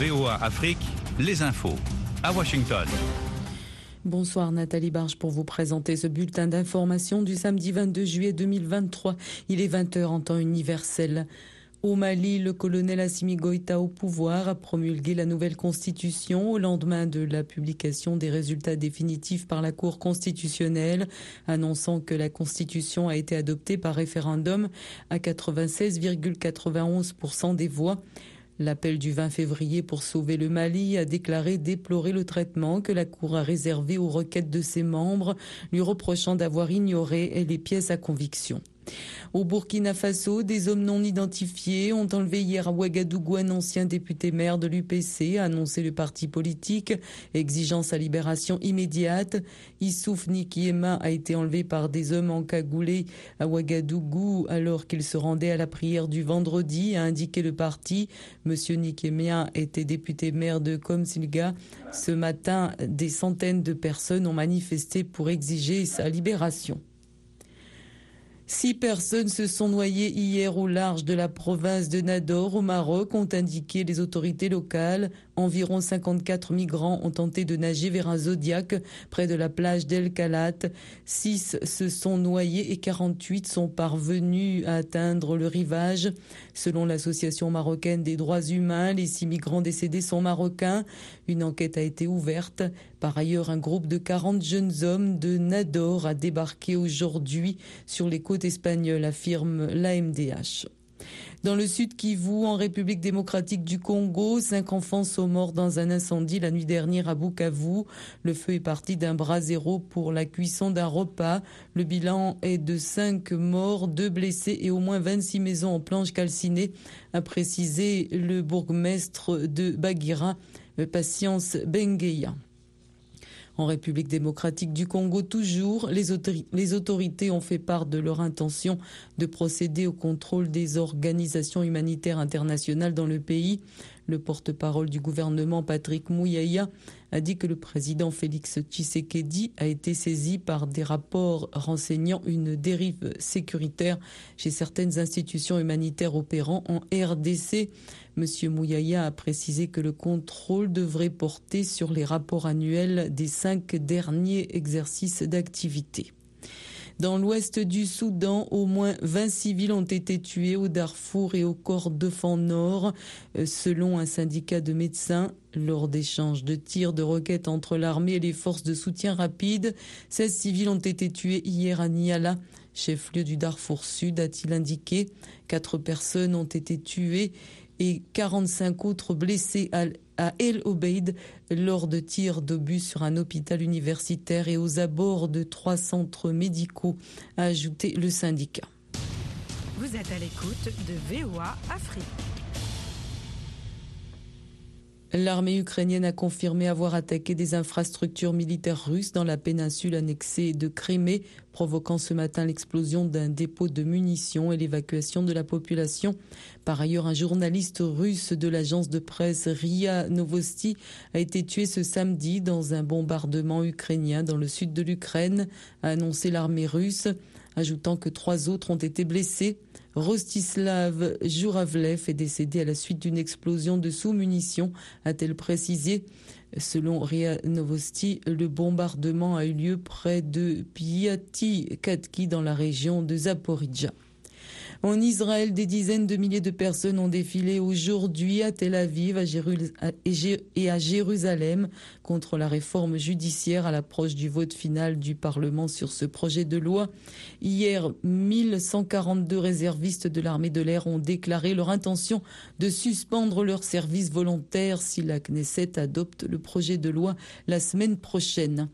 VOA Afrique, les infos. À Washington. Bonsoir Nathalie Barge pour vous présenter ce bulletin d'information du samedi 22 juillet 2023. Il est 20h en temps universel. Au Mali, le colonel Assimi Goïta au pouvoir a promulgué la nouvelle constitution au lendemain de la publication des résultats définitifs par la Cour constitutionnelle, annonçant que la constitution a été adoptée par référendum à 96,91% des voix. L'appel du 20 février pour sauver le Mali a déclaré déplorer le traitement que la Cour a réservé aux requêtes de ses membres, lui reprochant d'avoir ignoré les pièces à conviction. Au Burkina Faso, des hommes non identifiés ont enlevé hier à Ouagadougou un ancien député maire de l'UPC, a annoncé le parti politique, exigeant sa libération immédiate. Issouf Nikiema a été enlevé par des hommes encagoulés à Ouagadougou alors qu'il se rendait à la prière du vendredi, a indiqué le parti. Monsieur Nikiema était député maire de Komsilga. Ce matin, des centaines de personnes ont manifesté pour exiger sa libération. Six personnes se sont noyées hier au large de la province de Nador au Maroc, ont indiqué les autorités locales. Environ 54 migrants ont tenté de nager vers un zodiaque près de la plage d'El Khalat. Six se sont noyés et 48 sont parvenus à atteindre le rivage. Selon l'association marocaine des droits humains, les six migrants décédés sont marocains. Une enquête a été ouverte. Par ailleurs, un groupe de 40 jeunes hommes de Nador a débarqué aujourd'hui sur les côtes espagnoles, affirme l'AMDH. Dans le sud Kivu, en République démocratique du Congo, cinq enfants sont morts dans un incendie la nuit dernière à Bukavu. Le feu est parti d'un bras zéro pour la cuisson d'un repas. Le bilan est de cinq morts, deux blessés et au moins 26 maisons en planches calcinées, a précisé le bourgmestre de Bagira, Patience Bengeya. En République démocratique du Congo, toujours, les, autorités ont fait part de leur intention de procéder au contrôle des organisations humanitaires internationales dans le pays. Le porte-parole du gouvernement, Patrick Mouyaya, a dit que le président Félix Tshisekedi a été saisi par des rapports renseignant une dérive sécuritaire chez certaines institutions humanitaires opérant en RDC. Monsieur Mouyaya a précisé que le contrôle devrait porter sur les rapports annuels des cinq derniers exercices d'activité. Dans l'ouest du Soudan, au moins 20 civils ont été tués au Darfour et au Kordofan Nord, euh, selon un syndicat de médecins. Lors d'échanges de tirs de roquettes entre l'armée et les forces de soutien rapide, 16 civils ont été tués hier à Niala, chef-lieu du Darfour Sud, a-t-il indiqué. Quatre personnes ont été tuées et 45 autres blessés à, El Obeid lors de tirs d'obus sur un hôpital universitaire et aux abords de trois centres médicaux, a ajouté le syndicat. Vous êtes à l'écoute de VOA Afrique. L'armée ukrainienne a confirmé avoir attaqué des infrastructures militaires russes dans la péninsule annexée de Crimée, provoquant ce matin l'explosion d'un dépôt de munitions et l'évacuation de la population. Par ailleurs, un journaliste russe de l'agence de presse RIA Novosti a été tué ce samedi dans un bombardement ukrainien dans le sud de l'Ukraine, a annoncé l'armée russe, ajoutant que trois autres ont été blessés. Rostislav Juravlev est décédé à la suite d'une explosion de sous-munitions, a-t-elle précisé. Selon RIA Novosti, le bombardement a eu lieu près de Piati-Katki dans la région de Zaporizhia. En Israël, des dizaines de milliers de personnes ont défilé aujourd'hui à Tel Aviv et à Jérusalem contre la réforme judiciaire à l'approche du vote final du Parlement sur ce projet de loi. Hier, 1142 réservistes de l'armée de l'air ont déclaré leur intention de suspendre leur service volontaire si la Knesset adopte le projet de loi la semaine prochaine.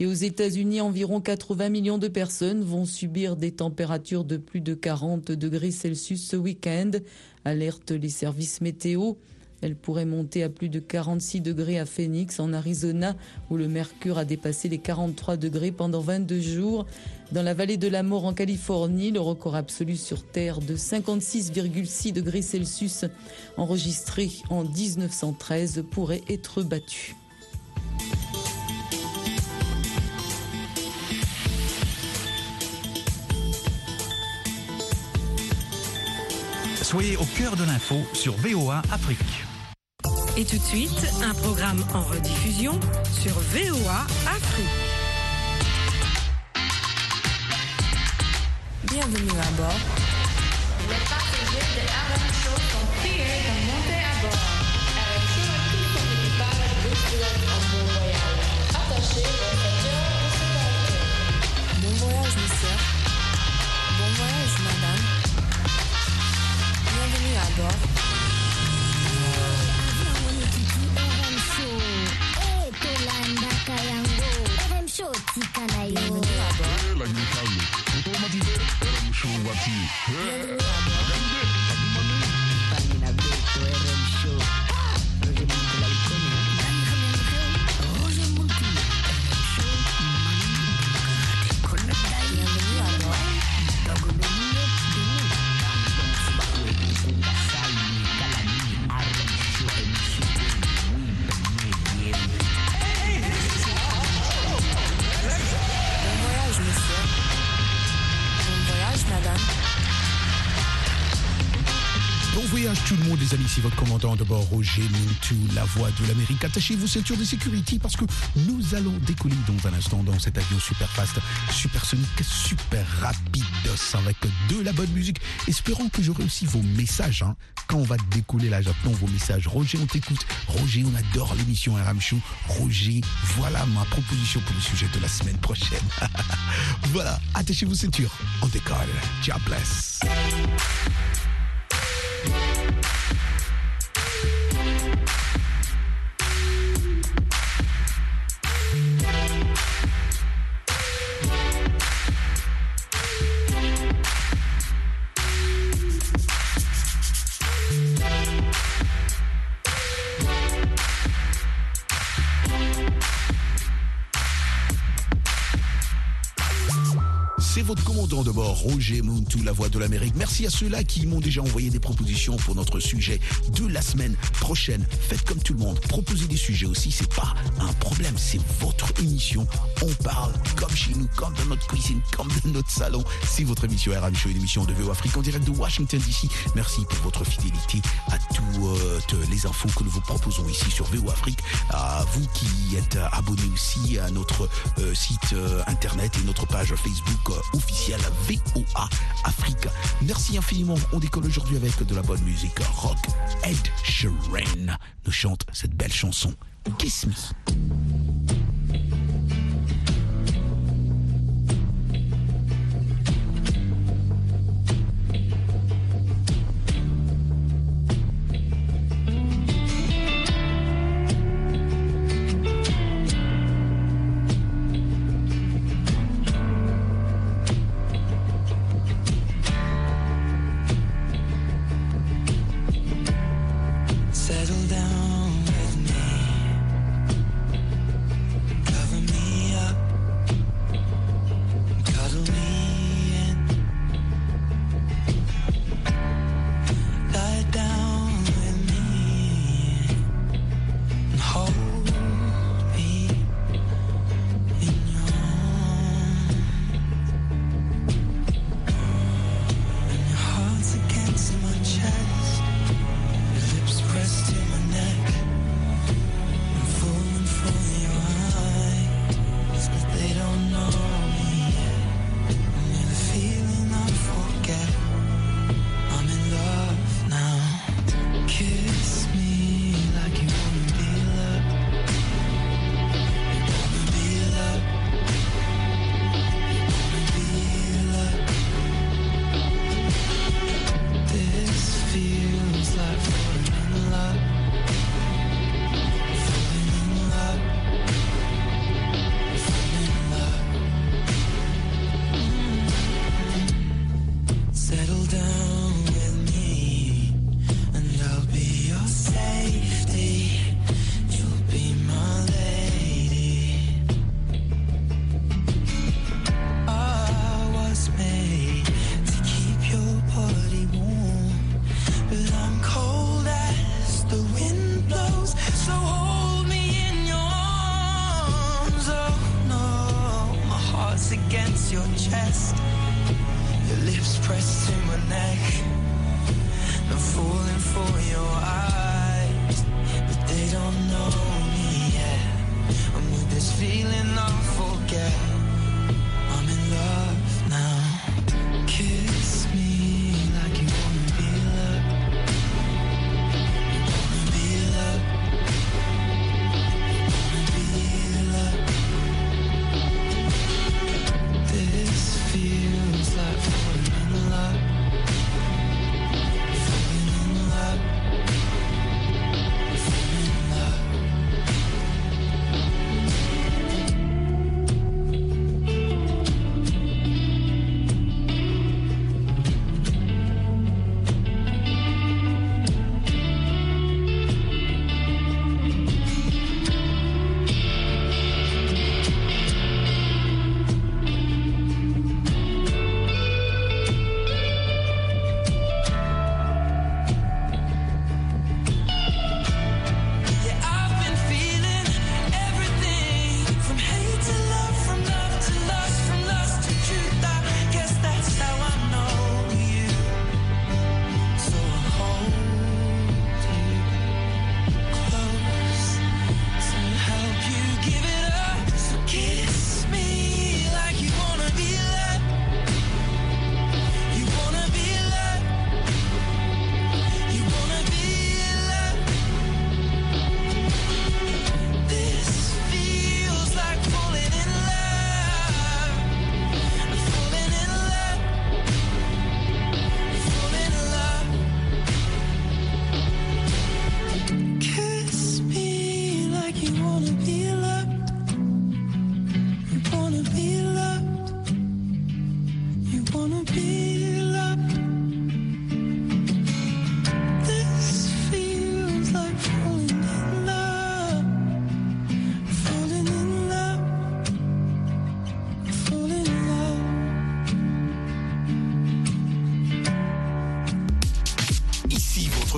Et aux États-Unis, environ 80 millions de personnes vont subir des températures de plus de 40 degrés Celsius ce week-end, alerte les services météo. Elle pourrait monter à plus de 46 degrés à Phoenix, en Arizona, où le mercure a dépassé les 43 degrés pendant 22 jours. Dans la vallée de la mort en Californie, le record absolu sur Terre de 56,6 degrés Celsius enregistré en 1913 pourrait être battu. Soyez au cœur de l'info sur VOA Afrique. Et tout de suite, un programme en rediffusion sur VOA Afrique. Bienvenue à bord. Bienvenue à bord. Bienvenue à bord. Bienvenue à bord. Bienvenue c'est votre commandant de bord Roger Mintou, la voix de l'Amérique. Attachez vos ceintures de sécurité parce que nous allons décoller dans un instant dans cet avion super fast, supersonique, super rapide avec de la bonne musique. Espérons que j'aurai aussi vos messages hein. quand on va décoller là, j'attends vos messages. Roger, on t'écoute. Roger, on adore l'émission RM Show. Roger, voilà ma proposition pour le sujet de la semaine prochaine. voilà, attachez vos ceintures. On décolle. Ciao, bless. Roger Mountou, la voix de l'Amérique. Merci à ceux-là qui m'ont déjà envoyé des propositions pour notre sujet de la semaine prochaine. Faites comme tout le monde, proposez des sujets aussi, c'est pas un problème, c'est votre émission. On parle comme chez nous, comme dans notre cuisine, comme dans notre salon. C'est votre émission RM Show, une émission de VO Afrique en direct de Washington DC. Merci pour votre fidélité à les infos que nous vous proposons ici sur VO Afrique. À vous qui êtes abonnés aussi à notre euh, site euh, internet et notre page Facebook euh, officielle VOA Afrique. Merci infiniment. On décolle aujourd'hui avec de la bonne musique rock. Ed Sheeran nous chante cette belle chanson Kiss Me.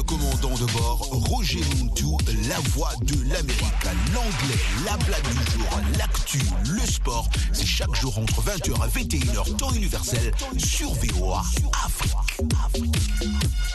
Commandant de bord, Roger Muntu, la voix de l'Amérique. L'anglais, la blague du jour, l'actu, le sport, c'est chaque jour entre 20h et 21h, temps universel, sur VOA Afrique.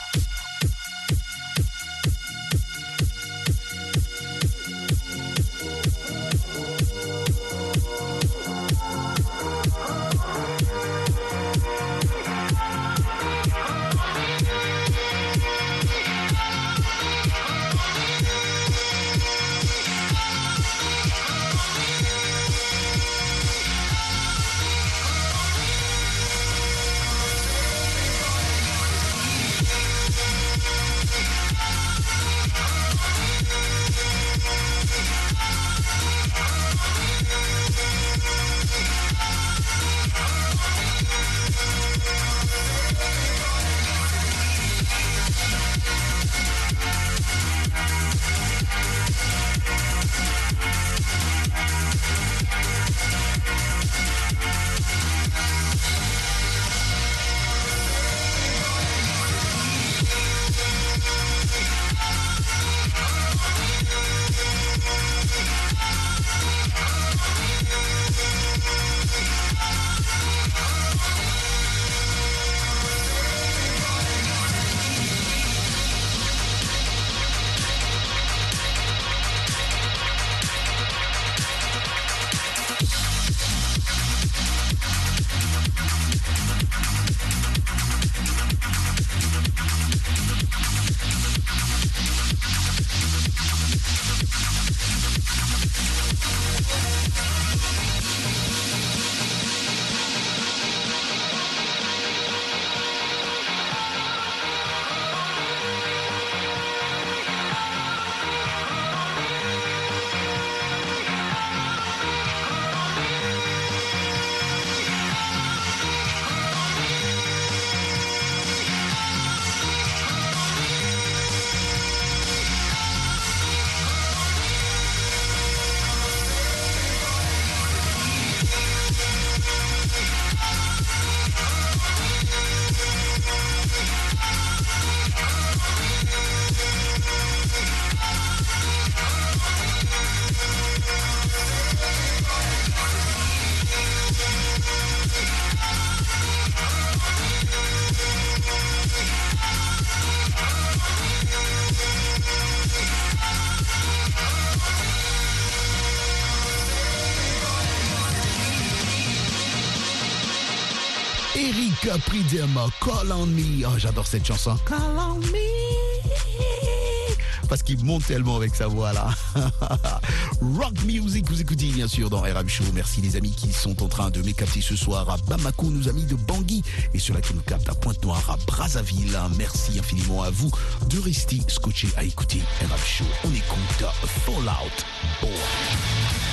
Eric Pridem, Call on Me. Oh, j'adore cette chanson. Call on me. Parce qu'il monte tellement avec sa voix là. Rock Music, vous écoutez bien sûr dans RM Show. Merci les amis qui sont en train de m'écapter ce soir à Bamako, nos amis de Bangui, et ceux-là qui nous captent à Pointe-Noire, à Brazzaville. Merci infiniment à vous de rester scotché à écouter RM Show. On écoute Fallout Boy.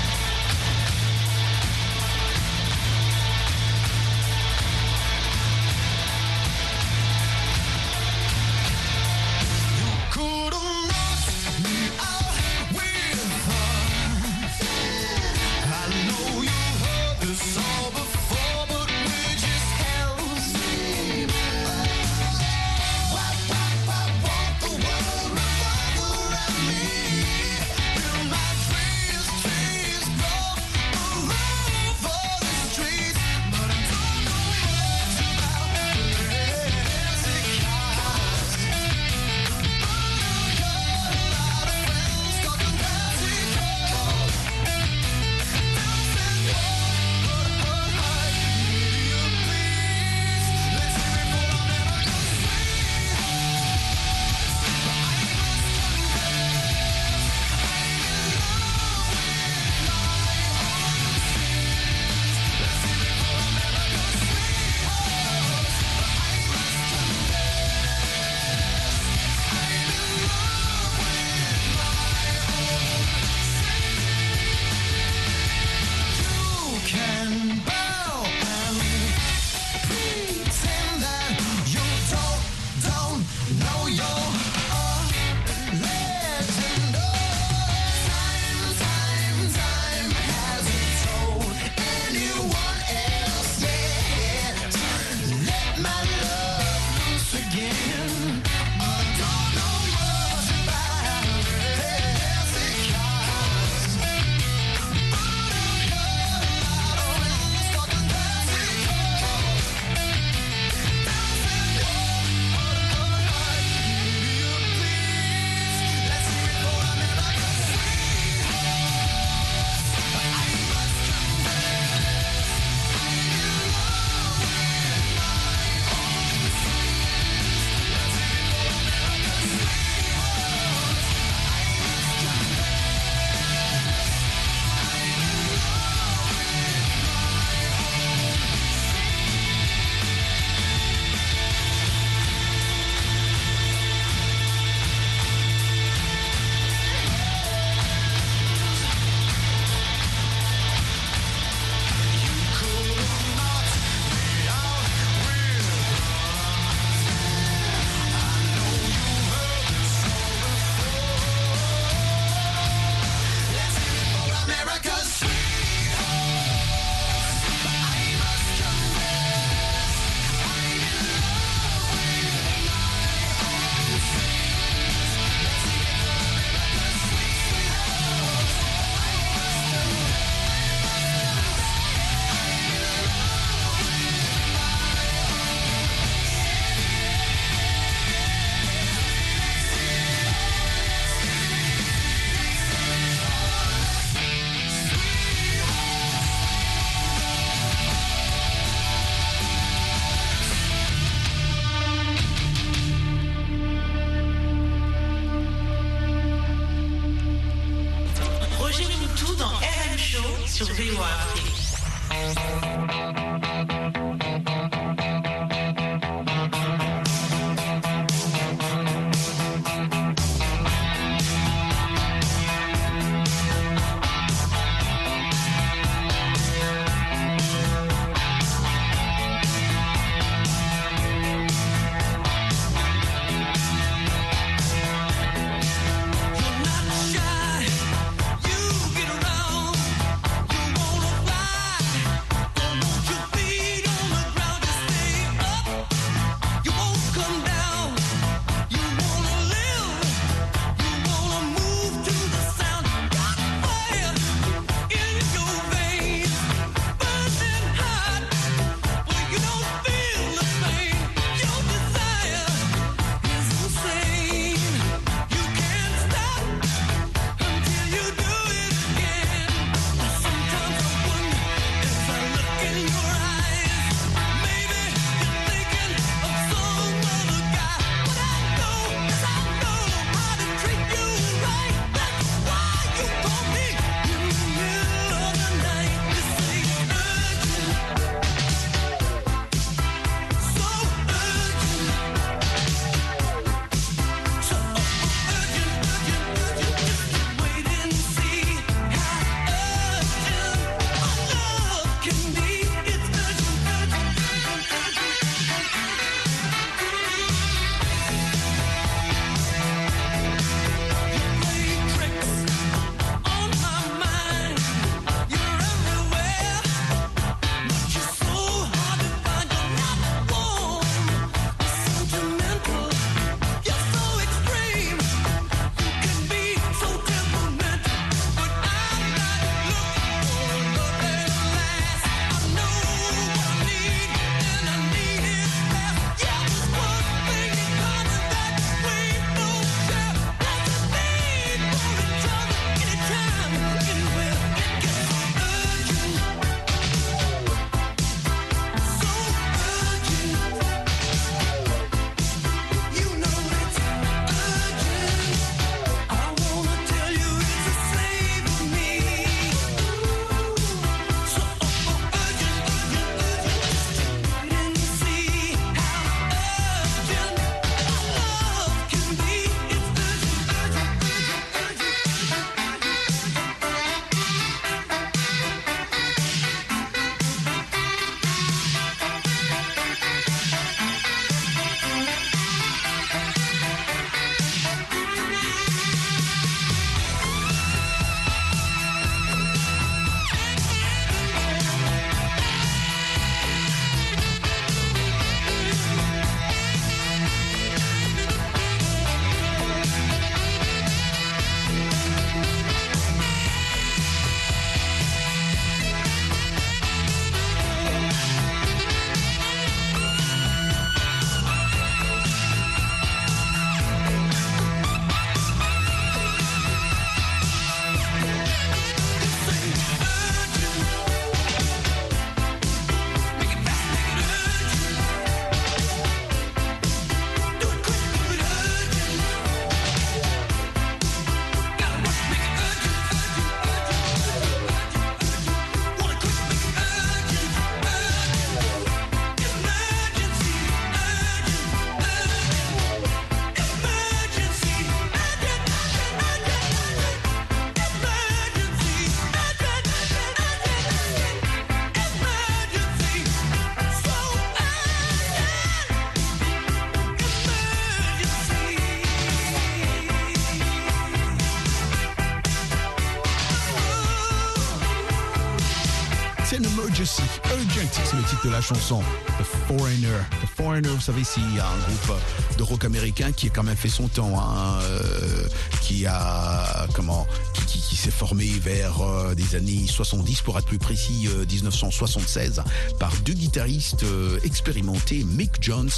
la chanson The Foreigner, The Foreigner. Vous savez, c'est un groupe euh, de rock américain qui a quand même fait son temps, hein, euh, qui a comment, qui, s'est formé vers euh, des années 70, pour être plus précis, euh, 1976, par deux guitaristes expérimentés, Mick Jones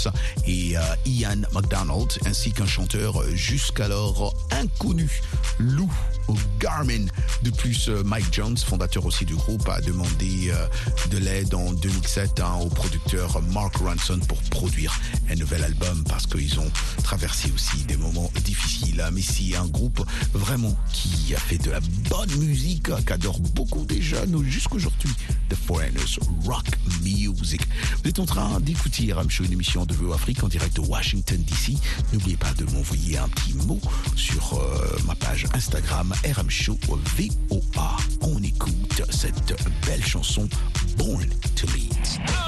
et Ian McDonald, ainsi qu'un chanteur jusqu'alors inconnu, Lou Garmin. De plus, Mike Jones, fondateur aussi du groupe, a demandé de l'aide en 2007 hein, au producteur Mark Ronson pour produire un nouvel album parce qu'ils ont traversé aussi des moments difficiles. Mais c'est un groupe vraiment qui a fait de la bonne musique, qu'adore beaucoup des jeunes jusqu'aujourd'hui. The Foreigners Rock Music. Vous êtes en train d'écouter RM Show, une émission de VO Afrique en direct de Washington DC. N'oubliez pas de m'envoyer un petit mot sur euh, ma page Instagram RM Show VOA. On écoute cette belle chanson Born to Lead.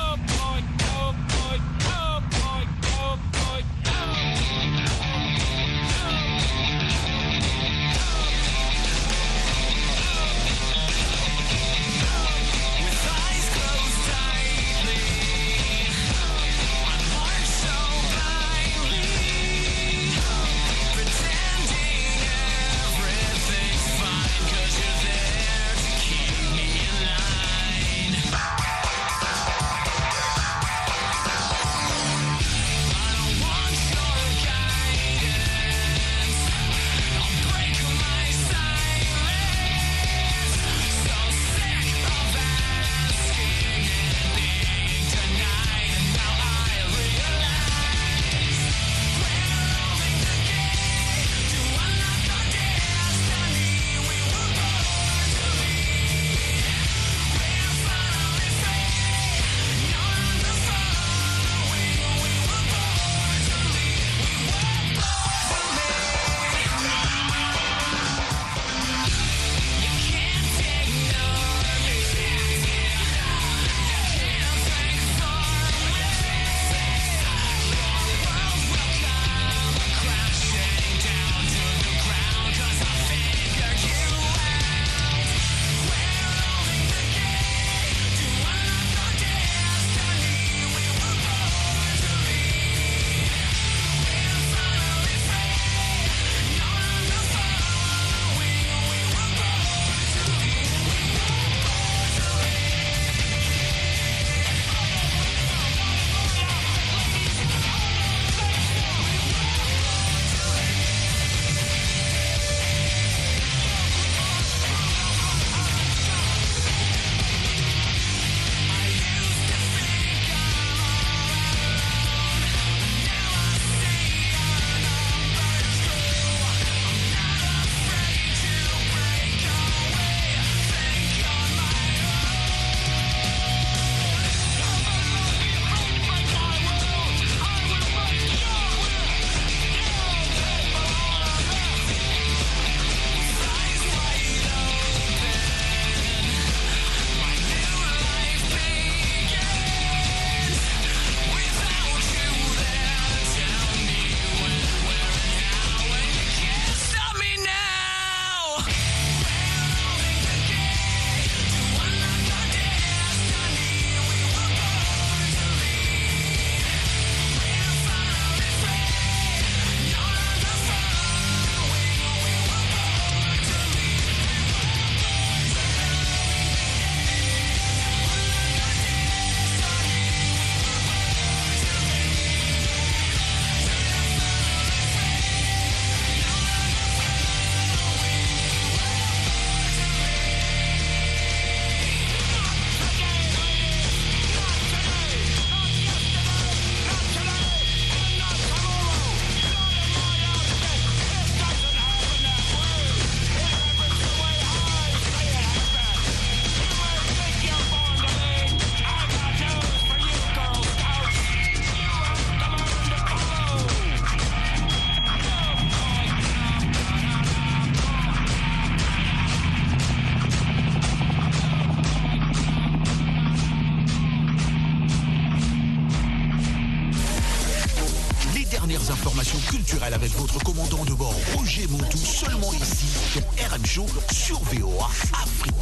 informations culturelles avec votre commandant de bord Roger Montou, seulement ici, pour RM Show sur VOA Afrique.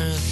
over